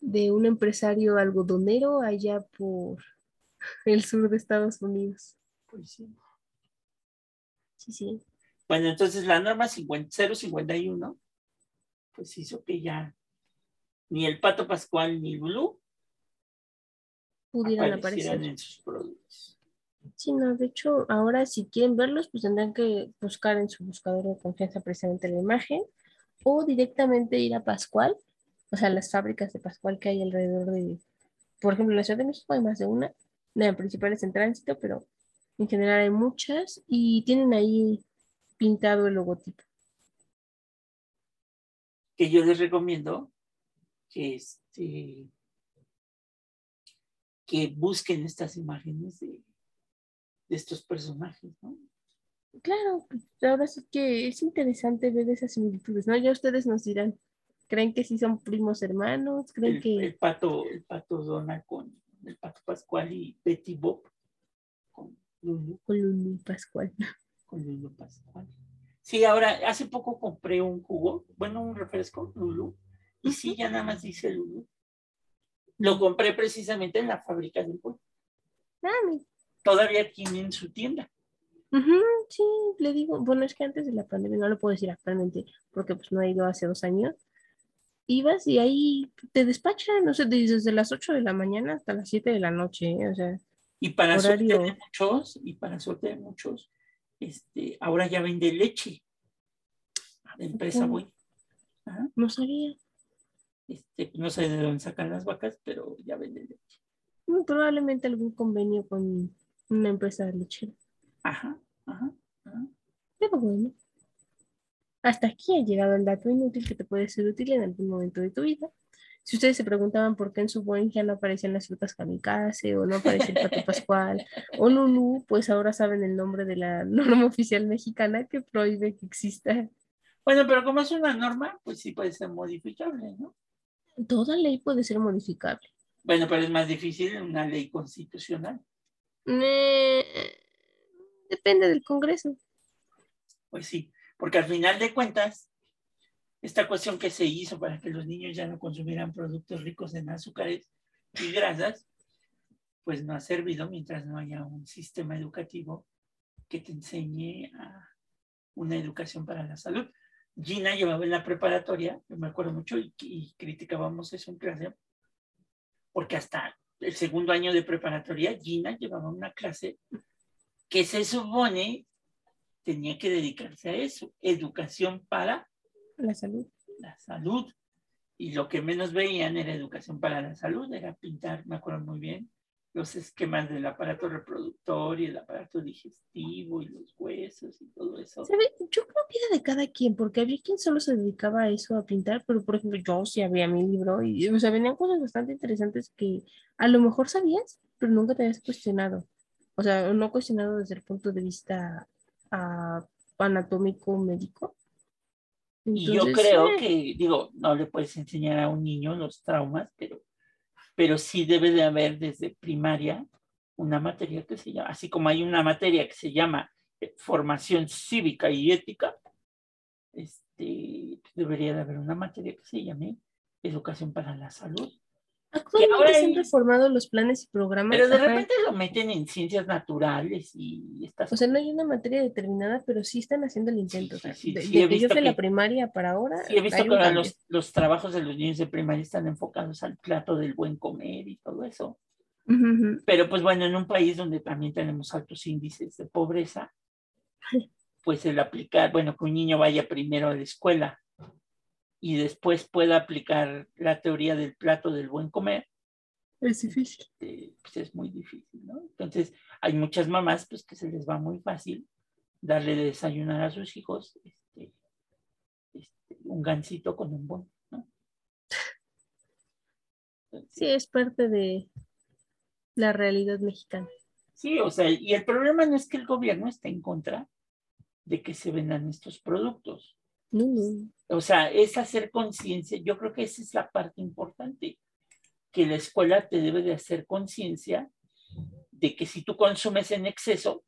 [SPEAKER 1] de un empresario algodonero allá por el sur de Estados Unidos.
[SPEAKER 2] Pues sí.
[SPEAKER 1] Sí, sí.
[SPEAKER 2] Bueno, entonces la norma 051 pues hizo que ya ni el Pato Pascual ni el Blue
[SPEAKER 1] pudieran aparecer
[SPEAKER 2] en sus productos.
[SPEAKER 1] Sí, no, de hecho, ahora si quieren verlos, pues tendrán que buscar en su buscador de confianza precisamente la imagen o directamente ir a Pascual, o sea, las fábricas de Pascual que hay alrededor de, por ejemplo, en la Ciudad de México hay más de una, la principal es en tránsito, pero en general hay muchas y tienen ahí pintado el logotipo.
[SPEAKER 2] Que yo les recomiendo que, este, que busquen estas imágenes de, estos personajes, ¿no?
[SPEAKER 1] Claro, ahora sí que es interesante ver esas similitudes, ¿no? Ya ustedes nos dirán, ¿creen que sí son primos hermanos? ¿Creen que...
[SPEAKER 2] El pato, el pato Dona con el Pato Pascual y Betty Bob con Lulu,
[SPEAKER 1] Con Lulu Pascual.
[SPEAKER 2] con Lulu Pascual. Sí, ahora, hace poco compré un jugo, bueno, un refresco, Lulu, y sí, ya nada más dice Lulu. Lo compré precisamente en la fábrica del pollo.
[SPEAKER 1] Mami.
[SPEAKER 2] Todavía aquí en su tienda.
[SPEAKER 1] Sí, le digo, bueno, es que antes de la pandemia, no lo puedo decir actualmente, porque pues no he ido hace dos años, ibas y ahí te despachan, no sé, desde las 8 de la mañana hasta las 7 de la noche, ¿eh? o sea,
[SPEAKER 2] Y para suerte
[SPEAKER 1] Horario.
[SPEAKER 2] de muchos, y para suerte de muchos, este, ahora ya vende leche. De empresa voy. Ajá.
[SPEAKER 1] no sabía.
[SPEAKER 2] Este, no sé de dónde sacan las vacas, pero ya vende leche.
[SPEAKER 1] Mm, Probablemente algún convenio con una empresa lechera.
[SPEAKER 2] Ajá, ajá, ajá.
[SPEAKER 1] Pero bueno. Hasta aquí ha llegado el dato inútil que te puede ser útil en algún momento de tu vida. Si ustedes se preguntaban por qué en su ya no aparecían las frutas kamikaze o no aparecía el pato pascual o Lulu, pues ahora saben el nombre de la norma oficial mexicana que prohíbe que exista.
[SPEAKER 2] Bueno, pero como es una norma, pues sí puede ser modificable, ¿no?
[SPEAKER 1] Toda ley puede ser modificable.
[SPEAKER 2] Bueno, pero es más difícil en una ley constitucional.
[SPEAKER 1] Eh, depende del Congreso.
[SPEAKER 2] Pues sí, porque al final de cuentas, esta cuestión que se hizo para que los niños ya no consumieran productos ricos en azúcares y grasas, pues no ha servido mientras no haya un sistema educativo que te enseñe a una educación para la salud. Gina llevaba en la preparatoria, yo me acuerdo mucho, y, y criticábamos eso en clase, porque hasta el segundo año de preparatoria, Gina llevaba una clase que se supone tenía que dedicarse a eso, educación para
[SPEAKER 1] La salud.
[SPEAKER 2] la salud. Y lo que menos veían era educación para la salud, era pintar, me acuerdo muy bien, los esquemas del aparato reproductor y el aparato digestivo y los huesos y todo eso.
[SPEAKER 1] ¿Sabe? Yo creo que era de cada quien, porque había quien solo se dedicaba a eso, a pintar, pero por ejemplo yo sí había mi libro y o sea, venían cosas bastante interesantes que a lo mejor sabías, pero nunca te habías cuestionado. O sea, no cuestionado desde el punto de vista ah, anatómico médico.
[SPEAKER 2] Y yo
[SPEAKER 1] Entonces,
[SPEAKER 2] creo
[SPEAKER 1] eh,
[SPEAKER 2] que, digo, no le puedes enseñar a un niño los traumas, pero, pero sí debe de haber desde primaria una materia que se llama, así como hay una materia que se llama eh, formación cívica y ética, este, debería de haber una materia que se llame educación para la salud.
[SPEAKER 1] Actualmente
[SPEAKER 2] ahora
[SPEAKER 1] se han reformado los planes y programas.
[SPEAKER 2] Pero de
[SPEAKER 1] ajá.
[SPEAKER 2] repente lo meten en ciencias naturales y estas
[SPEAKER 1] O sea, no hay una materia determinada, pero sí están haciendo el intento. o
[SPEAKER 2] sí,
[SPEAKER 1] sea,
[SPEAKER 2] sí,
[SPEAKER 1] de,
[SPEAKER 2] sí,
[SPEAKER 1] de yo la primaria para ahora.
[SPEAKER 2] Sí, he visto que ahora los, los trabajos de los niños de primaria están enfocados al plato del buen comer y todo eso. Pero pues bueno, en un país donde también tenemos altos índices de pobreza, pues el aplicar, bueno, que un niño vaya primero a la escuela y después pueda aplicar la teoría del plato del buen comer,
[SPEAKER 1] Es difícil.
[SPEAKER 2] eh, pues es muy difícil, ¿no? Entonces, hay muchas mamás pues que se les va muy fácil darle de desayunar a sus hijos este, este, un gansito con un bon, ¿no? Entonces,
[SPEAKER 1] Sí, es parte de la realidad mexicana.
[SPEAKER 2] Sí, o sea, y el problema no es que el gobierno esté en contra de que se vendan estos productos.
[SPEAKER 1] No.
[SPEAKER 2] O sea, es hacer conciencia. Yo creo que esa es la parte importante, que la escuela te debe de hacer conciencia de que si tú consumes en exceso,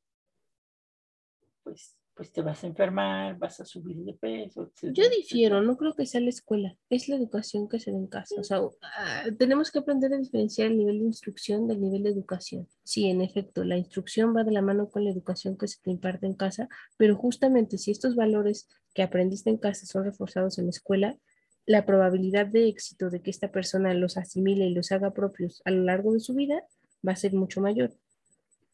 [SPEAKER 2] pues, pues te vas a enfermar, vas a subir de peso.
[SPEAKER 1] Yo difiero, no creo que sea la escuela, es la educación que se da en casa. O sea, ah, tenemos que aprender a diferenciar el nivel de instrucción del nivel de educación. Sí, en efecto, la instrucción va de la mano con la educación que se te imparte en casa, pero justamente si estos valores que aprendiste en casa son reforzados en la escuela, la probabilidad de éxito de que esta persona los asimile y los haga propios a lo largo de su vida va a ser mucho mayor.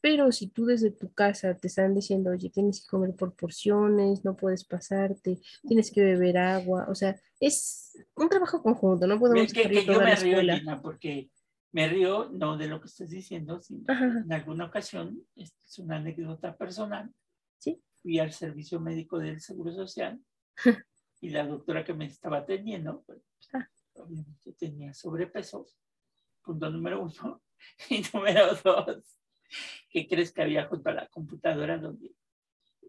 [SPEAKER 1] Pero si tú desde tu casa te están diciendo, oye, tienes que comer por porciones, no puedes pasarte, tienes que beber agua, o sea, es un trabajo conjunto, no podemos
[SPEAKER 2] Es que, que yo me río. Lina, porque me río no de lo que estás diciendo, sino
[SPEAKER 1] Ajá.
[SPEAKER 2] en alguna ocasión, esta es una anécdota personal,
[SPEAKER 1] Sí.
[SPEAKER 2] fui al servicio médico del Seguro Social y la doctora que me estaba atendiendo, pues,
[SPEAKER 1] Ah.
[SPEAKER 2] obviamente tenía sobrepeso, punto número uno, y número dos, ¿qué crees que había junto a la computadora donde,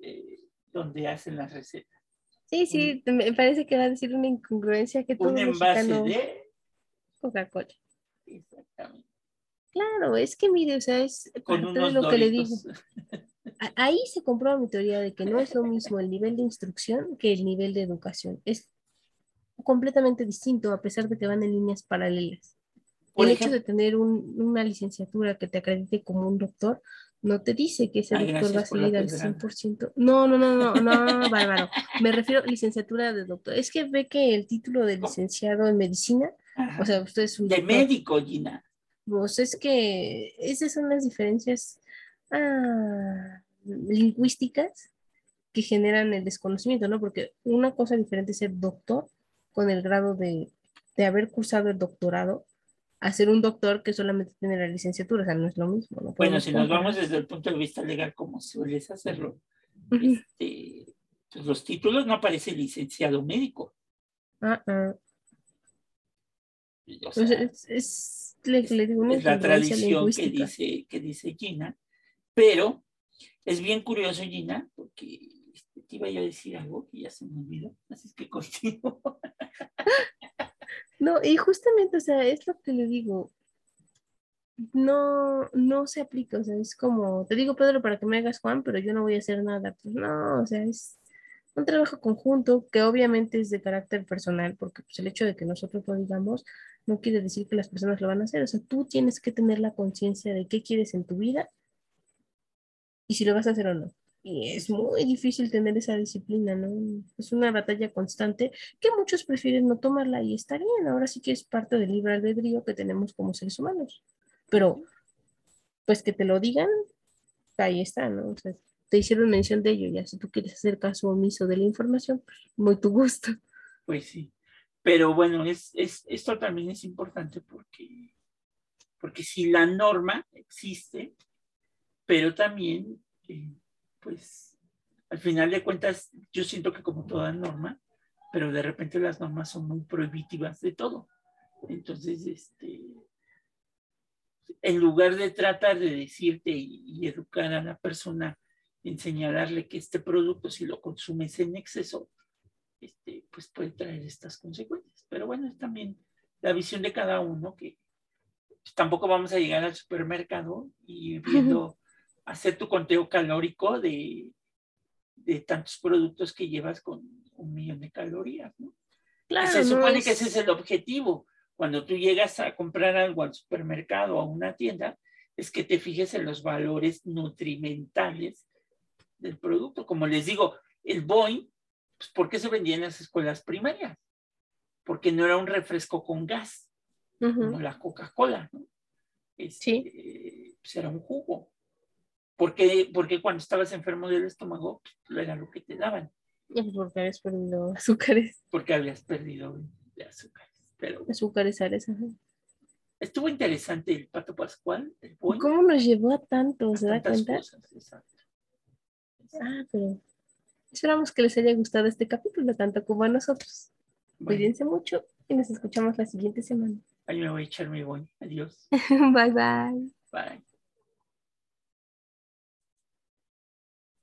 [SPEAKER 2] eh, donde hacen las recetas?
[SPEAKER 1] Sí, sí, me parece que va a decir una incongruencia que todo
[SPEAKER 2] Un envase de...
[SPEAKER 1] Coca-Cola.
[SPEAKER 2] Exactamente.
[SPEAKER 1] Claro, es que mire, o sea, es
[SPEAKER 2] Con
[SPEAKER 1] parte de lo que le digo. ahí se comprueba mi teoría de que no es lo mismo el nivel de instrucción que el nivel de educación. Es completamente distinto a pesar de que van en líneas paralelas. El hecho de tener una licenciatura que te acredite como un doctor no te dice que ese doctor va a seguir al 100%. No, no, no, no, no, bárbaro. Me refiero a licenciatura de doctor. Es que ve que el título de licenciado en medicina, o sea, usted es un...
[SPEAKER 2] De médico, Gina.
[SPEAKER 1] Pues es que esas son las diferencias ah, lingüísticas que generan el desconocimiento, ¿no? Porque una cosa diferente es ser doctor con el grado de, de haber cursado el doctorado a ser un doctor que solamente tiene la licenciatura, o sea, no es lo mismo.
[SPEAKER 2] bueno, si nos vamos desde el punto de vista legal, como sueles hacerlo, este, pues los títulos no aparece licenciado médico.
[SPEAKER 1] Ah, ah. Pues es,
[SPEAKER 2] la tradición que dice, que dice Gina, pero es bien curioso, Gina, porque este, te iba yo a decir algo y ya se me olvidó, así es que contigo.
[SPEAKER 1] No, y justamente, o sea, es lo que le digo. No, no se aplica, o sea, es como, te digo Pedro para que me hagas Juan, pero yo no voy a hacer nada. Pues no, o sea, es un trabajo conjunto que obviamente es de carácter personal, porque pues, el hecho de que nosotros lo digamos no quiere decir que las personas lo van a hacer. O sea, tú tienes que tener la conciencia de qué quieres en tu vida y si lo vas a hacer o no. Y es muy difícil tener esa disciplina, ¿no? Es una batalla constante que muchos prefieren no tomarla y está bien. Ahora sí que es parte del libre albedrío que tenemos como seres humanos. Pero, pues que te lo digan, ahí está, ¿no? O sea, te hicieron mención de ello, ya si tú quieres hacer caso omiso de la información, pues muy tu gusto.
[SPEAKER 2] Pues sí. Pero bueno, es, es, esto también es importante porque, porque si la norma existe, pero también, eh, pues, al final de cuentas, yo siento que como toda norma, pero de repente las normas son muy prohibitivas de todo. Entonces, este, en lugar de tratar de decirte y, educar a la persona, en señalarle que este producto, si lo consumes en exceso, este, pues puede traer estas consecuencias. Pero bueno, es también la visión de cada uno que pues, tampoco vamos a llegar al supermercado y viendo hacer tu conteo calórico de, de tantos productos que llevas con un millón de calorías, ¿no? Claro, se supone que ese es el objetivo. Cuando tú llegas a comprar algo al supermercado o a una tienda, es que te fijes en los valores nutrimentales del producto. Como les digo, el Boeing, pues, ¿por qué se vendía en las escuelas primarias? Porque no era un refresco con gas, como la Coca-Cola, ¿no? sí. Este, pues era un jugo. Porque, porque cuando estabas enfermo del estómago, pues, era lo que te daban.
[SPEAKER 1] Porque habías perdido azúcares.
[SPEAKER 2] Porque habías perdido de azúcares. Pero,
[SPEAKER 1] azúcares, sales.
[SPEAKER 2] Estuvo interesante el pato pascual.
[SPEAKER 1] ¿Cómo nos llevó a tanto? ¿Se da cuenta? Ah, pero esperamos que les haya gustado este capítulo, tanto como a nosotros. Cuídense mucho y nos escuchamos la siguiente semana.
[SPEAKER 2] Ahí me voy a echar mi buen. Adiós.
[SPEAKER 1] bye bye.
[SPEAKER 2] Bye.